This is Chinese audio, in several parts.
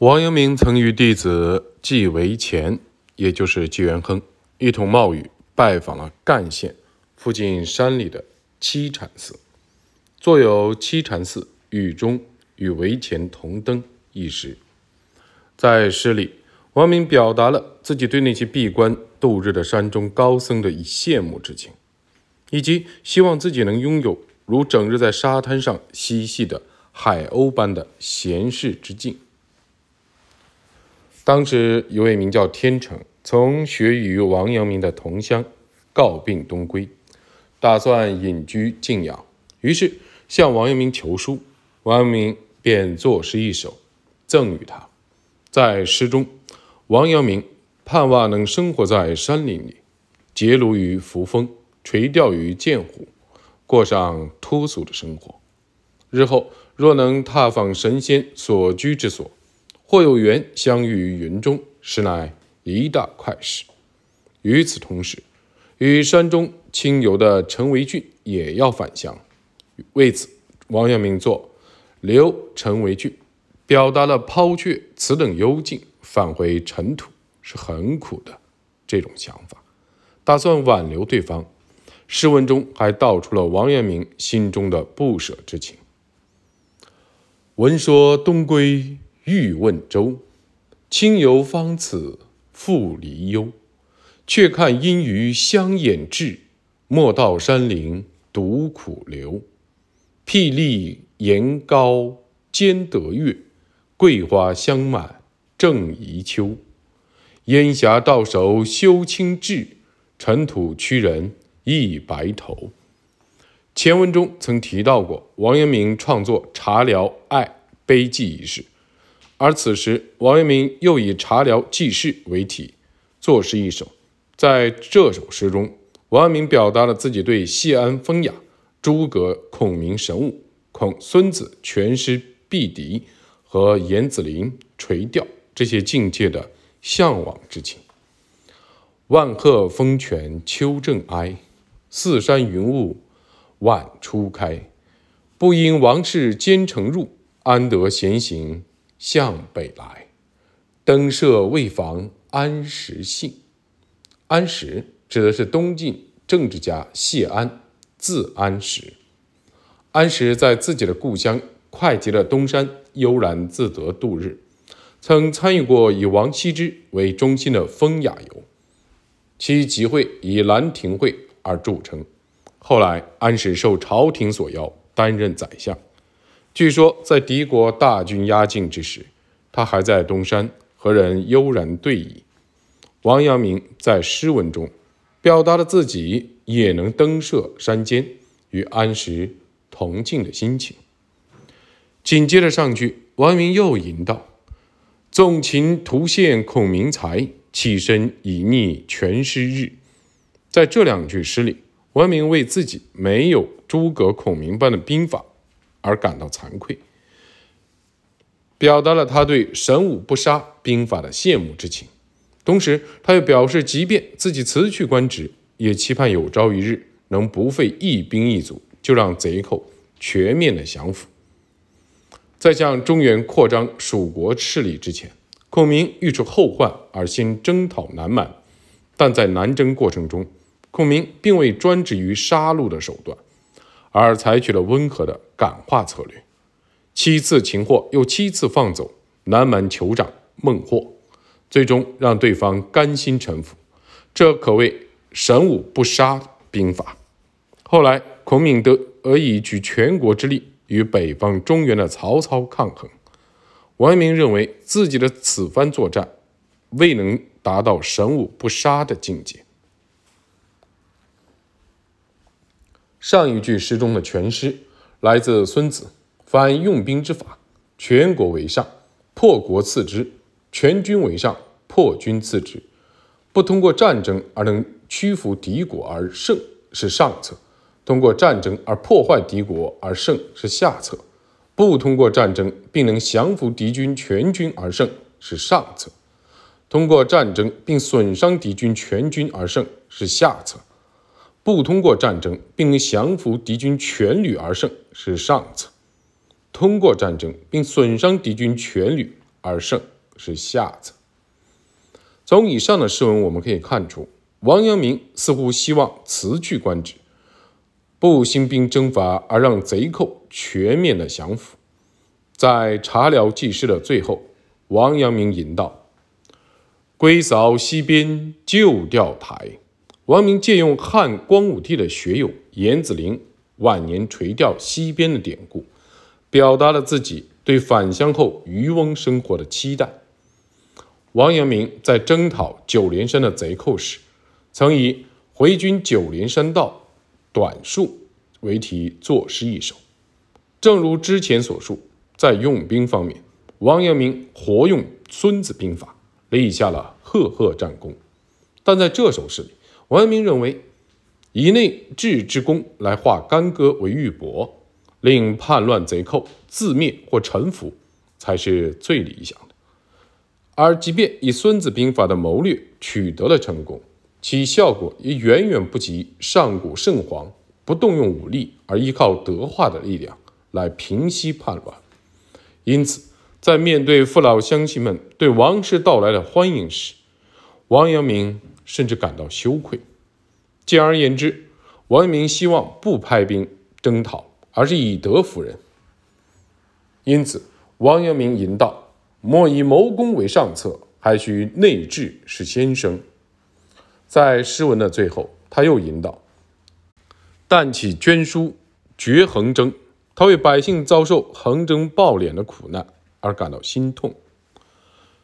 王阳明曾与弟子纪维乾，也就是纪元亨，一同冒雨拜访了赣县附近山里的七禅寺，坐有《七禅寺雨中与维乾同登》一时。在诗里，王明表达了自己对那些闭关度日的山中高僧的以羡慕之情，以及希望自己能拥有如整日在沙滩上嬉戏的海鸥般的闲适之境。当时一位名叫天成，从学于王阳明的同乡告病东归，打算隐居静养，于是向王阳明求书。王阳明便作诗一首，赠与他。在诗中，王阳明盼望能生活在山林里，结庐于扶风，垂钓于涧湖，过上脱俗的生活。日后若能踏访神仙所居之所，或有缘相遇于云中，实乃一大快事。与此同时，与山中亲游的陈维俊也要返乡。为此，王阳明作《留陈维俊》，表达了抛却此等幽静，返回尘土是很苦的这种想法，打算挽留对方。诗文中还道出了王阳明心中的不舍之情。闻说东归。欲问舟，亲游方此复离忧。却看阴鱼相掩至，莫道山林独苦留。霹雳岩高兼得月，桂花香满正宜秋。烟霞到手休轻至，尘土屈人亦白头。前文中曾提到过，王阳明创作《茶寮爱碑记》一事。而此时，王阳明又以《茶寮记事》为题作诗一首。在这首诗中，王阳明表达了自己对谢安风雅、诸葛孔明神武、孔孙子全师毕敌和严子陵垂钓这些境界的向往之情。万壑风泉秋正哀，四山云雾晚初开。不因王室兼程入，安得闲行？向北来，登舍未防安石信。安石指的是东晋政治家谢安，字安石。安石在自己的故乡会稽的东山悠然自得度日，曾参与过以王羲之为中心的风雅游，其集会以《兰亭会》而著称。后来，安石受朝廷所邀，担任宰相。据说，在敌国大军压境之时，他还在东山和人悠然对弈。王阳明在诗文中表达了自己也能登涉山间，与安石同境的心情。紧接着上句，王阳明又吟道：“纵情图献孔明才，弃身以逆全师日。”在这两句诗里，王阳明为自己没有诸葛孔明般的兵法。而感到惭愧，表达了他对神武不杀兵法的羡慕之情。同时，他又表示，即便自己辞去官职，也期盼有朝一日能不费一兵一卒，就让贼寇全面的降服。在向中原扩张蜀国势力之前，孔明欲出后患而先征讨南蛮，但在南征过程中，孔明并未专制于杀戮的手段。而采取了温和的感化策略，七次擒获又七次放走南蛮酋长孟获，最终让对方甘心臣服。这可谓神武不杀兵法。后来，孔明得以举全国之力与北方中原的曹操抗衡。王阳明认为自己的此番作战未能达到神武不杀的境界。上一句诗中的全诗来自孙子，凡用兵之法，全国为上，破国次之；全军为上，破军次之。不通过战争而能屈服敌国而胜是上策，通过战争而破坏敌国而胜是下策。不通过战争并能降服敌军全军而胜是上策，通过战争并损伤敌军全军而胜是下策。不通过战争并降服敌军全旅而胜是上策，通过战争并损伤敌军全旅而胜是下策。从以上的诗文我们可以看出，王阳明似乎希望辞去官职，不兴兵征伐，而让贼寇全面的降服。在茶寮记事的最后，王阳明吟道：“归扫西边旧钓台。”王明借用汉光武帝的学友严子陵晚年垂钓西边的典故，表达了自己对返乡后渔翁生活的期待。王阳明在征讨九连山的贼寇时，曾以“回军九连山道短数”为题作诗一首。正如之前所述。在用兵方面，王阳明活用《孙子兵法》，立下了赫赫战功。但在这首诗里，王阳明认为，以内治之功来化干戈为玉帛，令叛乱贼寇自灭或臣服，才是最理想的。而即便以《孙子兵法》的谋略取得了成功，其效果也远远不及上古圣皇不动用武力而依靠德化的力量来平息叛乱。因此，在面对父老乡亲们对王室到来的欢迎时，王阳明甚至感到羞愧。简而言之，王阳明希望不派兵征讨，而是以德服人。因此，王阳明吟道：“莫以谋攻为上策，还需内治是先生。”在诗文的最后，他又吟道：“但起捐书，绝横征。”他为百姓遭受横征暴敛的苦难而感到心痛。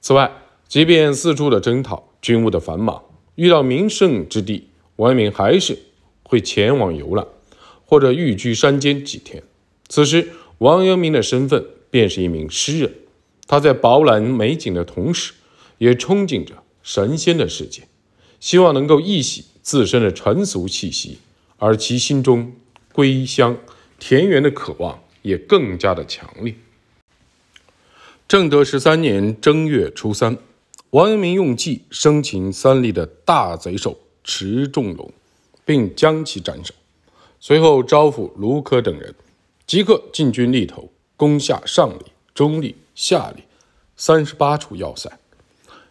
此外，即便四处的征讨、军务的繁忙，遇到名胜之地，王阳明还是会前往游览，或者寓居山间几天。此时，王阳明的身份便是一名诗人。他在饱览美景的同时，也憧憬着神仙的世界，希望能够一洗自身的尘俗气息，而其心中归乡。田园的渴望也更加的强烈。正德十三年正月初三，王阳明用计生擒三立的大贼首池仲龙，并将其斩首。随后招抚卢科等人，即刻进军立头，攻下上里、中里、下里三十八处要塞。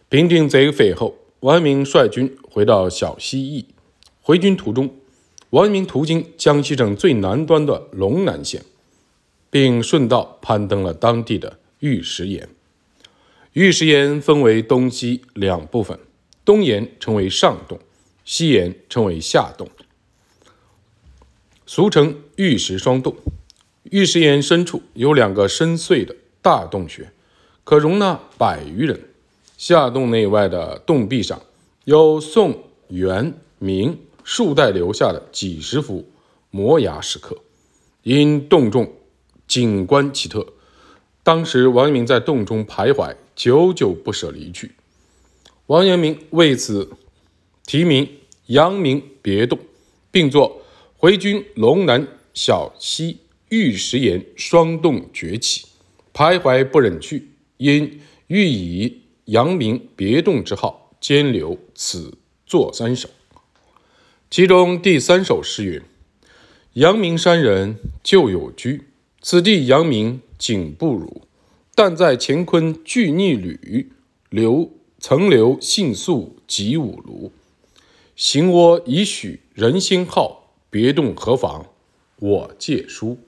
平定贼匪后，王阳明率军回到小西驿。回军途中。王阳明途经江西省最南端的龙南县，并顺道攀登了当地的玉石岩。玉石岩分为东西两部分，东岩称为上洞，西岩称为下洞，俗称玉石双洞。玉石岩深处有两个深邃的大洞穴，可容纳百余人。下洞内外的洞壁上有宋、元、明。数代留下的几十幅摩崖石刻，因洞中景观奇特，当时王阳明在洞中徘徊，久久不舍离去。王阳明为此题名《阳明别洞》，并作“回军龙南小溪玉石岩双洞崛起，徘徊不忍去，因欲以阳明别洞之号，兼留此作三首。”其中第三首诗云：“阳明山人旧有居，此地阳明景不如。但在乾坤俱逆旅，留曾留信宿及五庐。行窝已许人心好，别动何妨？我借书。”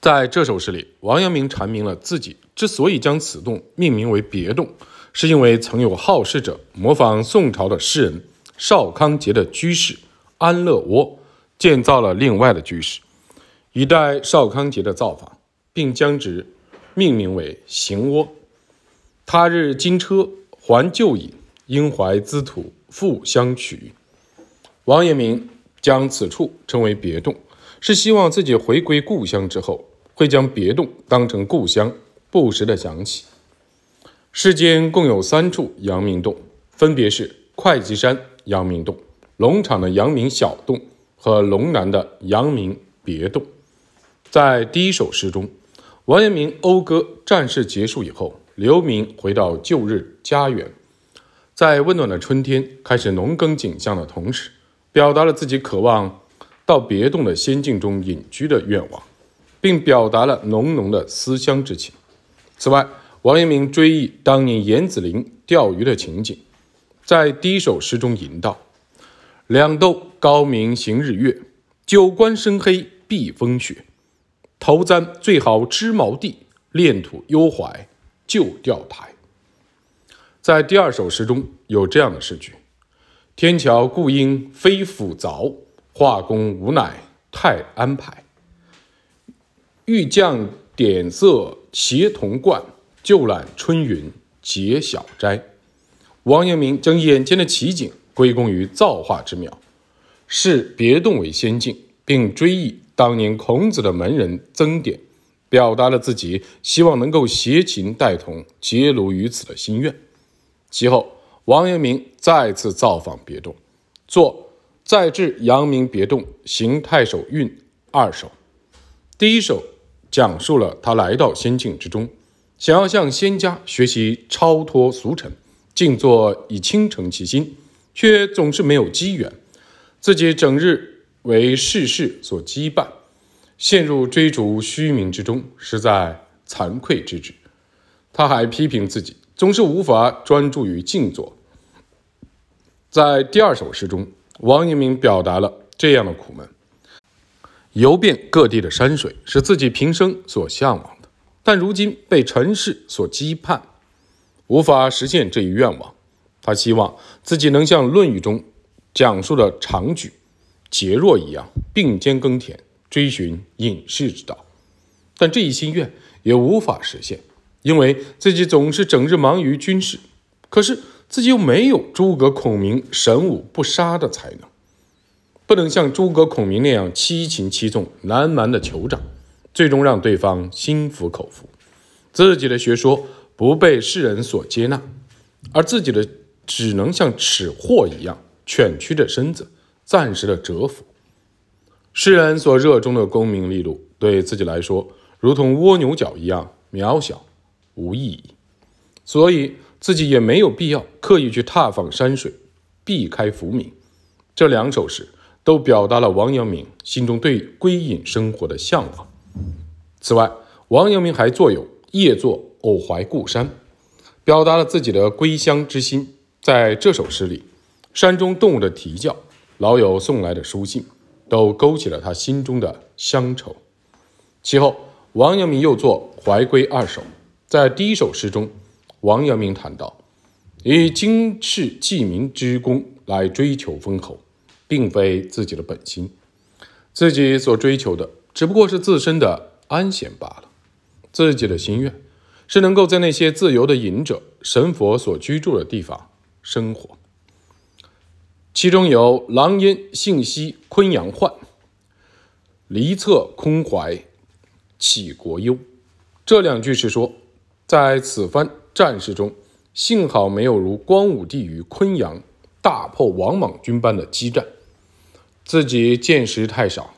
在这首诗里，王阳明阐明了自己之所以将此洞命名为别洞，是因为曾有好事者模仿宋朝的诗人。邵康节的居士安乐窝建造了另外的居室，以待少康节的造访，并将之命名为行窝。他日金车还旧隐，应怀兹土复相取。王阳明将此处称为别洞，是希望自己回归故乡之后，会将别洞当成故乡，不时的想起。世间共有三处阳明洞，分别是会稽山。阳明洞、龙场的阳明小洞和龙南的阳明别洞，在第一首诗中，王阳明讴歌战事结束以后，流民回到旧日家园，在温暖的春天开始农耕景象的同时，表达了自己渴望到别洞的仙境中隐居的愿望，并表达了浓浓的思乡之情。此外，王阳明追忆当年严子陵钓鱼的情景，在第一首诗中吟道：“两斗高明行日月，九关深黑避风雪。头簪最好织毛地，炼土幽怀旧钓台。”在第二首诗中有这样的诗句：“天桥故应非斧凿，画工无乃太安排。欲将点色协同贯，就揽春云结小斋。”王阳明将眼前的奇景归功于造化之妙，视别动为仙境，并追忆当年孔子的门人曾点，表达了自己希望能够携琴带同，结庐于此的心愿。其后，王阳明再次造访别动，作《再至阳明别动行太守运》二首。第一首讲述了他来到仙境之中，想要向仙家学习超脱俗尘，静坐以倾城其心，却总是没有机缘。自己整日为世事所羁绊，陷入追逐虚名之中，实在惭愧之至。他还批评自己。总是无法专注于静坐。在第二首诗中，王阳明表达了这样的苦闷：游遍各地的山水是自己平生所向往的，但如今被尘世所羁绊，无法实现这一愿望。他希望自己能像《论语》中讲述的长举、桀若一样，并肩耕田，追寻隐士之道。但这一心愿也无法实现。因为自己总是整日忙于军事，可是自己又没有诸葛孔明神武不杀的才能，不能像诸葛孔明那样七擒七纵、南蛮的酋长，最终让对方心服口服，自己的学说不被世人所接纳，而自己的只能像吃货一样蜷曲着身子，暂时的蛰伏。世人所热衷的功名利禄，对自己来说如同蜗牛角一样渺小。无意义，所以自己也没有必要刻意去踏访山水，避开浮名。这两首诗都表达了王阳明心中对归隐生活的向往。此外，王阳明还作有《夜作偶怀故山》，表达了自己的归乡之心。在这首诗里，山中动物的啼叫、老友送来的书信，都勾起了他心中的乡愁。其后，王阳明又作《怀归二首》。在第一首诗中，王阳明谈到，以经世济民之功来追求封侯，并非自己的本心，自己所追求的只不过是自身的安闲罢了。自己的心愿是能够在那些自由的隐者、神佛所居住的地方生活。其中有“狼烟信息昆阳患，离侧空怀起国忧”这两句是说。在此番战事中，幸好没有如光武帝与昆阳大破王莽军般的激战，自己见识太少，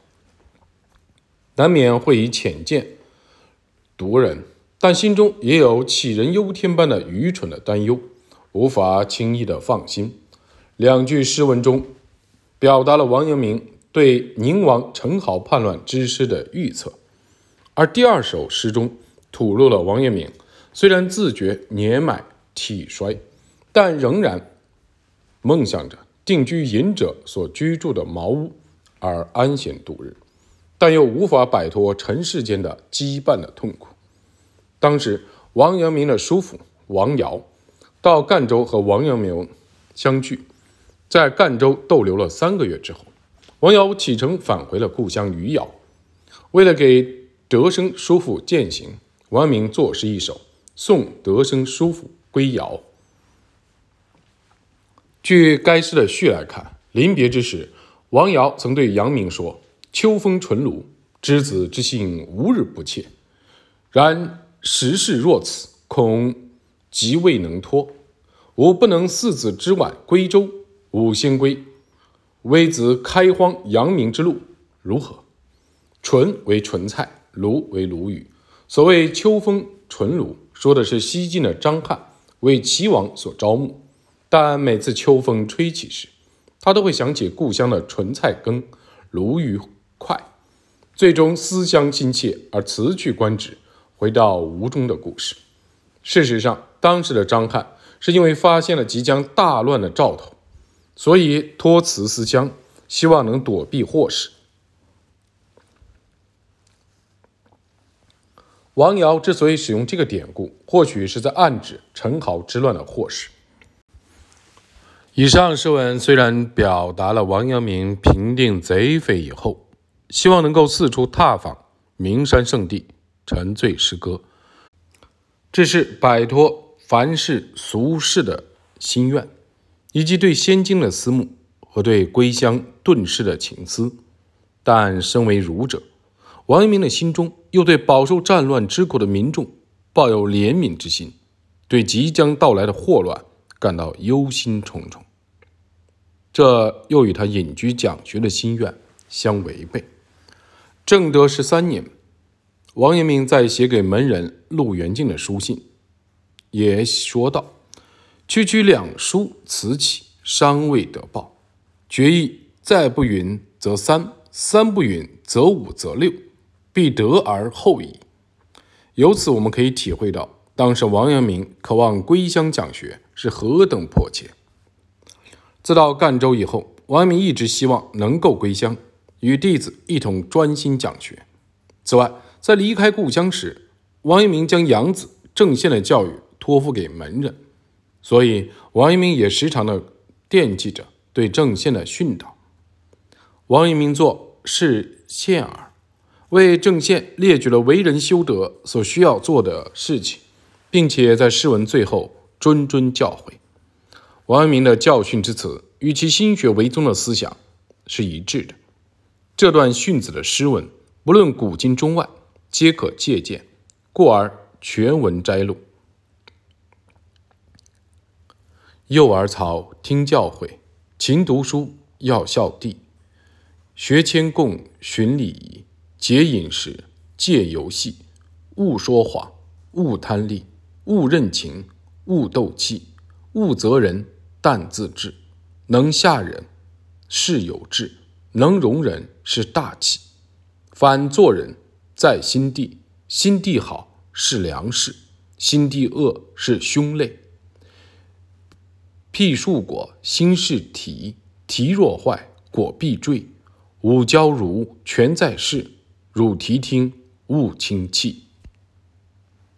难免会以浅见读人，但心中也有杞人忧天般的愚蠢的担忧，无法轻易的放心。两句诗文中，表达了王阳明对宁王陈豪叛乱之师的预测，而第二首诗中吐露了王阳明。虽然自觉年迈体衰，但仍然梦想着定居隐者所居住的茅屋而安闲度日，但又无法摆脱尘世间的羁绊的痛苦。当时，王阳明的叔父王尧到赣州和王阳明相聚，在赣州逗留了三个月之后，王瑶启程返回了故乡余姚。为了给德生叔父饯行，王阳明作诗一首。送德生叔父归姚。据该诗的序来看，临别之时，王瑶曾对阳明说：“秋风纯庐，之子之心无日不切。然时事若此，恐即未能托。吾不能四子之晚归州，五星归。微子开荒扬名之路，如何？”纯为纯菜，鲈为鲈鱼。所谓秋风纯鲈。说的是西晋的张翰为齐王所招募，但每次秋风吹起时，他都会想起故乡的纯菜羹、鲈鱼块，最终思乡心切而辞去官职，回到吴中的故事。事实上，当时的张翰是因为发现了即将大乱的兆头，所以托辞思乡，希望能躲避祸事。王瑶之所以使用这个典故，或许是在暗指陈豪之乱的祸事。以上诗文虽然表达了王阳明平定贼匪以后，希望能够四处踏访名山圣地，沉醉诗歌，这是摆脱凡世俗世的心愿，以及对仙经的思慕和对归乡遁世的情思。但身为儒者，王阳明的心中又对饱受战乱之苦的民众抱有怜悯之心，对即将到来的祸乱。感到忧心忡忡，这又与他隐居讲学的心愿相违背。正德十三年，王阳明在写给门人陆元敬的书信也说道：“区区两书此起，尚未得报，决意再不允则三，三不允则五，则六，必得而后已。”由此，我们可以体会到。当时王阳明渴望归乡讲学是何等迫切。自到赣州以后，王阳明一直希望能够归乡，与弟子一同专心讲学。此外，在离开故乡时，王阳明将养子郑宪的教育托付给门人，所以王阳明也时常的惦记着对郑宪的训导。王阳明作《是宪耳》，为郑宪列举了为人修德所需要做的事情。并且在诗文最后谆谆教诲，王阳明的教训之词与其心学为宗的思想是一致的。这段训子的诗文，不论古今中外，皆可借鉴，故而全文摘录。幼儿曹听教诲，勤读书要孝弟，学谦恭循礼仪，节饮食戒游戏，勿说谎，勿贪利。勿任情，勿斗气，勿责人，但自治。能下人，是有志；能容人，是大气。反做人，在心地。心地好，是良事；心地恶，是凶类。辟树果，心是体；体若坏，果必坠。吾教汝全在事，汝提听，勿轻弃。